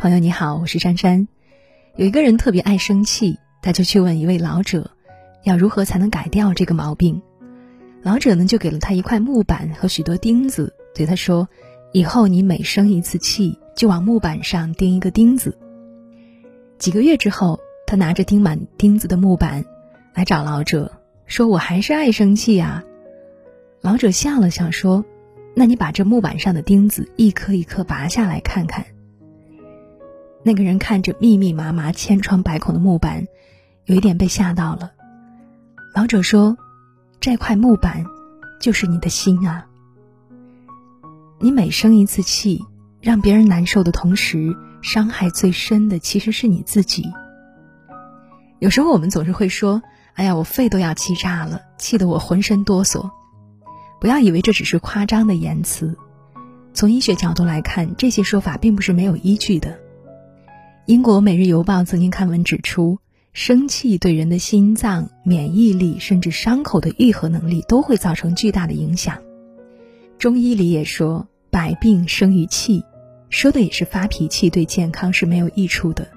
朋友你好，我是珊珊。有一个人特别爱生气，他就去问一位老者，要如何才能改掉这个毛病。老者呢就给了他一块木板和许多钉子，对他说：“以后你每生一次气，就往木板上钉一个钉子。”几个月之后，他拿着钉满钉子的木板来找老者，说：“我还是爱生气啊。”老者笑了笑说：“那你把这木板上的钉子一颗一颗拔下来看看。”那个人看着密密麻麻、千疮百孔的木板，有一点被吓到了。老者说：“这块木板，就是你的心啊。你每生一次气，让别人难受的同时，伤害最深的其实是你自己。有时候我们总是会说：‘哎呀，我肺都要气炸了，气得我浑身哆嗦。’不要以为这只是夸张的言辞，从医学角度来看，这些说法并不是没有依据的。”英国《每日邮报》曾经刊文指出，生气对人的心脏、免疫力，甚至伤口的愈合能力都会造成巨大的影响。中医里也说“百病生于气”，说的也是发脾气对健康是没有益处的。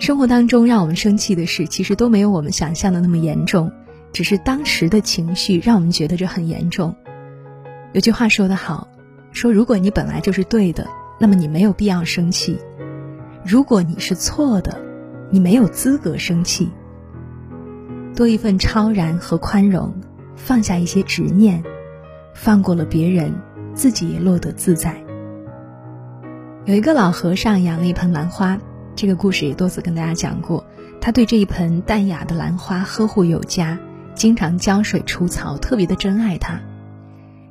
生活当中让我们生气的事，其实都没有我们想象的那么严重，只是当时的情绪让我们觉得这很严重。有句话说得好，说如果你本来就是对的，那么你没有必要生气。如果你是错的，你没有资格生气。多一份超然和宽容，放下一些执念，放过了别人，自己也落得自在。有一个老和尚养了一盆兰花，这个故事也多次跟大家讲过。他对这一盆淡雅的兰花呵护有加，经常浇水除草，特别的珍爱它。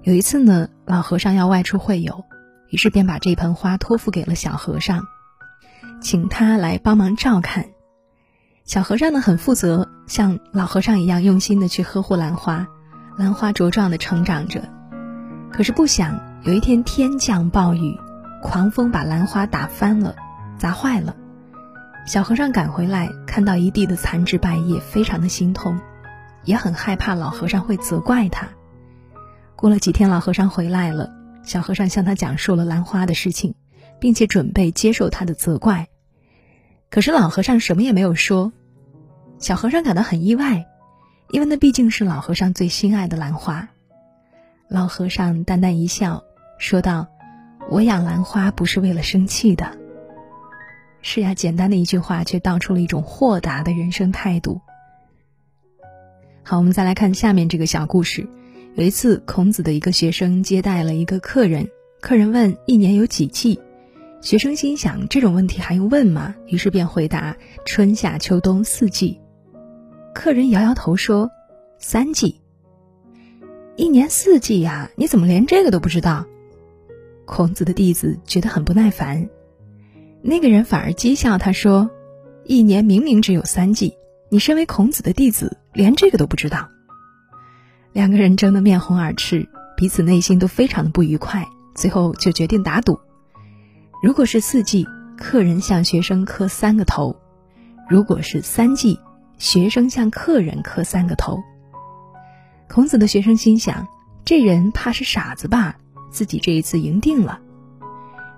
有一次呢，老和尚要外出会友，于是便把这盆花托付给了小和尚。请他来帮忙照看，小和尚呢很负责，像老和尚一样用心的去呵护兰花，兰花茁壮的成长着。可是不想有一天天降暴雨，狂风把兰花打翻了，砸坏了。小和尚赶回来，看到一地的残枝败叶，非常的心痛，也很害怕老和尚会责怪他。过了几天，老和尚回来了，小和尚向他讲述了兰花的事情，并且准备接受他的责怪。可是老和尚什么也没有说，小和尚感到很意外，因为那毕竟是老和尚最心爱的兰花。老和尚淡淡一笑，说道：“我养兰花不是为了生气的。”是呀，简单的一句话，却道出了一种豁达的人生态度。好，我们再来看下面这个小故事。有一次，孔子的一个学生接待了一个客人，客人问：“一年有几季？”学生心想：这种问题还用问吗？于是便回答：春夏秋冬四季。客人摇摇头说：三季。一年四季呀，你怎么连这个都不知道？孔子的弟子觉得很不耐烦。那个人反而讥笑他说：一年明明只有三季，你身为孔子的弟子，连这个都不知道。两个人争得面红耳赤，彼此内心都非常的不愉快，最后就决定打赌。如果是四季，客人向学生磕三个头；如果是三季，学生向客人磕三个头。孔子的学生心想：这人怕是傻子吧？自己这一次赢定了。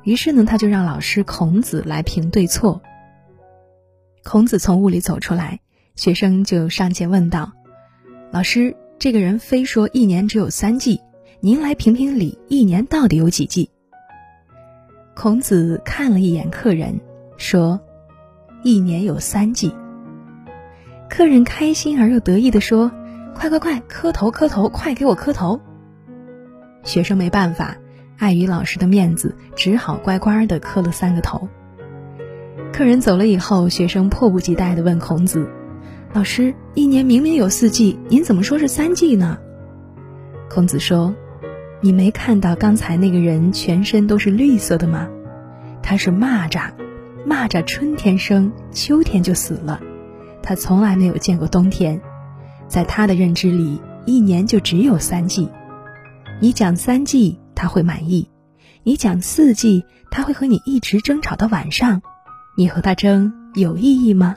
于是呢，他就让老师孔子来评对错。孔子从屋里走出来，学生就上前问道：“老师，这个人非说一年只有三季，您来评评理，一年到底有几季？”孔子看了一眼客人，说：“一年有三季。”客人开心而又得意的说：“快快快，磕头磕头，快给我磕头！”学生没办法，碍于老师的面子，只好乖乖的磕了三个头。客人走了以后，学生迫不及待的问孔子：“老师，一年明明有四季，您怎么说是三季呢？”孔子说。你没看到刚才那个人全身都是绿色的吗？他是蚂蚱，蚂蚱春天生，秋天就死了。他从来没有见过冬天，在他的认知里，一年就只有三季。你讲三季，他会满意；你讲四季，他会和你一直争吵到晚上。你和他争有意义吗？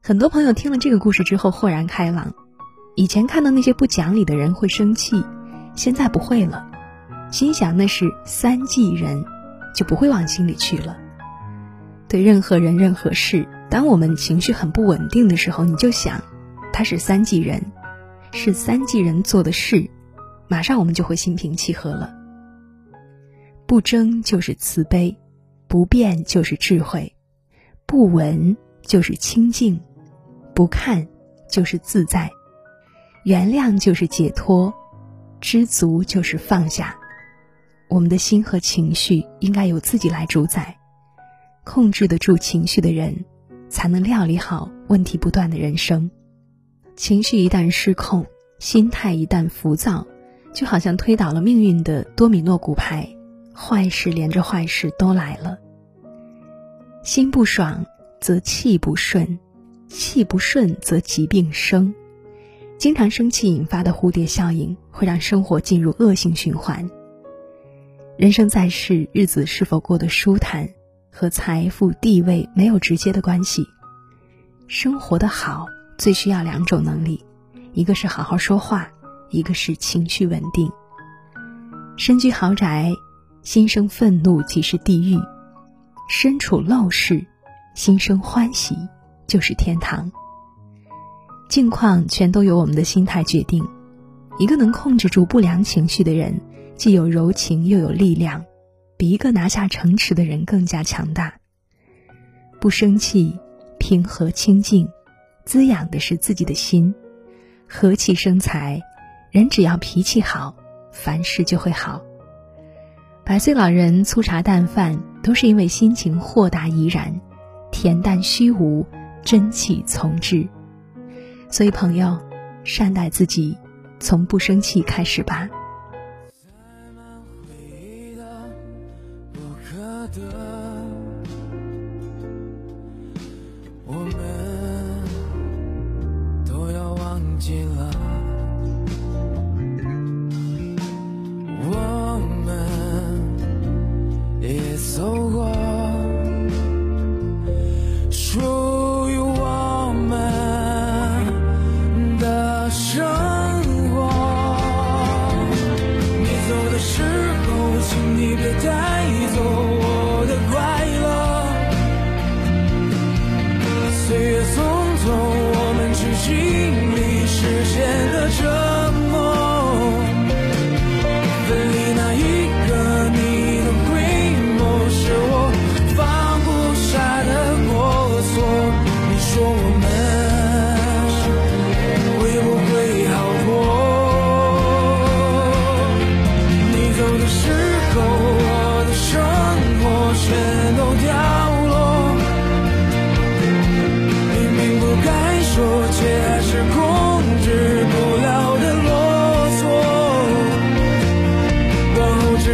很多朋友听了这个故事之后豁然开朗，以前看到那些不讲理的人会生气。现在不会了，心想那是三季人，就不会往心里去了。对任何人、任何事，当我们情绪很不稳定的时候，你就想，他是三季人，是三季人做的事，马上我们就会心平气和了。不争就是慈悲，不变就是智慧，不闻就是清净，不看就是自在，原谅就是解脱，知足就是放下。我们的心和情绪应该由自己来主宰。控制得住情绪的人，才能料理好问题不断的人生。情绪一旦失控，心态一旦浮躁，就好像推倒了命运的多米诺骨牌，坏事连着坏事都来了。心不爽则气不顺，气不顺则疾病生。经常生气引发的蝴蝶效应，会让生活进入恶性循环。人生在世，日子是否过得舒坦？和财富地位没有直接的关系，生活的好最需要两种能力，一个是好好说话，一个是情绪稳定。身居豪宅，心生愤怒即是地狱；身处陋室，心生欢喜就是天堂。境况全都由我们的心态决定。一个能控制住不良情绪的人，既有柔情又有力量。比一个拿下城池的人更加强大。不生气，平和清静，滋养的是自己的心。和气生财，人只要脾气好，凡事就会好。百岁老人粗茶淡饭，都是因为心情豁达怡然，恬淡虚无，真气从之。所以，朋友，善待自己，从不生气开始吧。的，我们都要忘记了，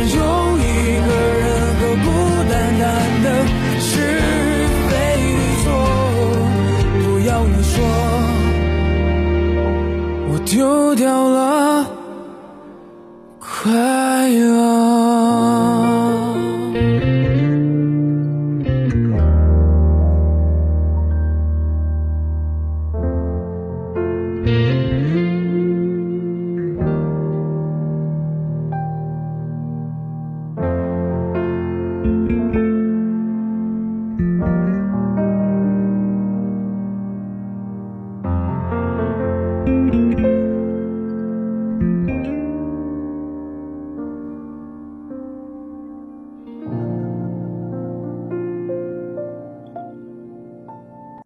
只有。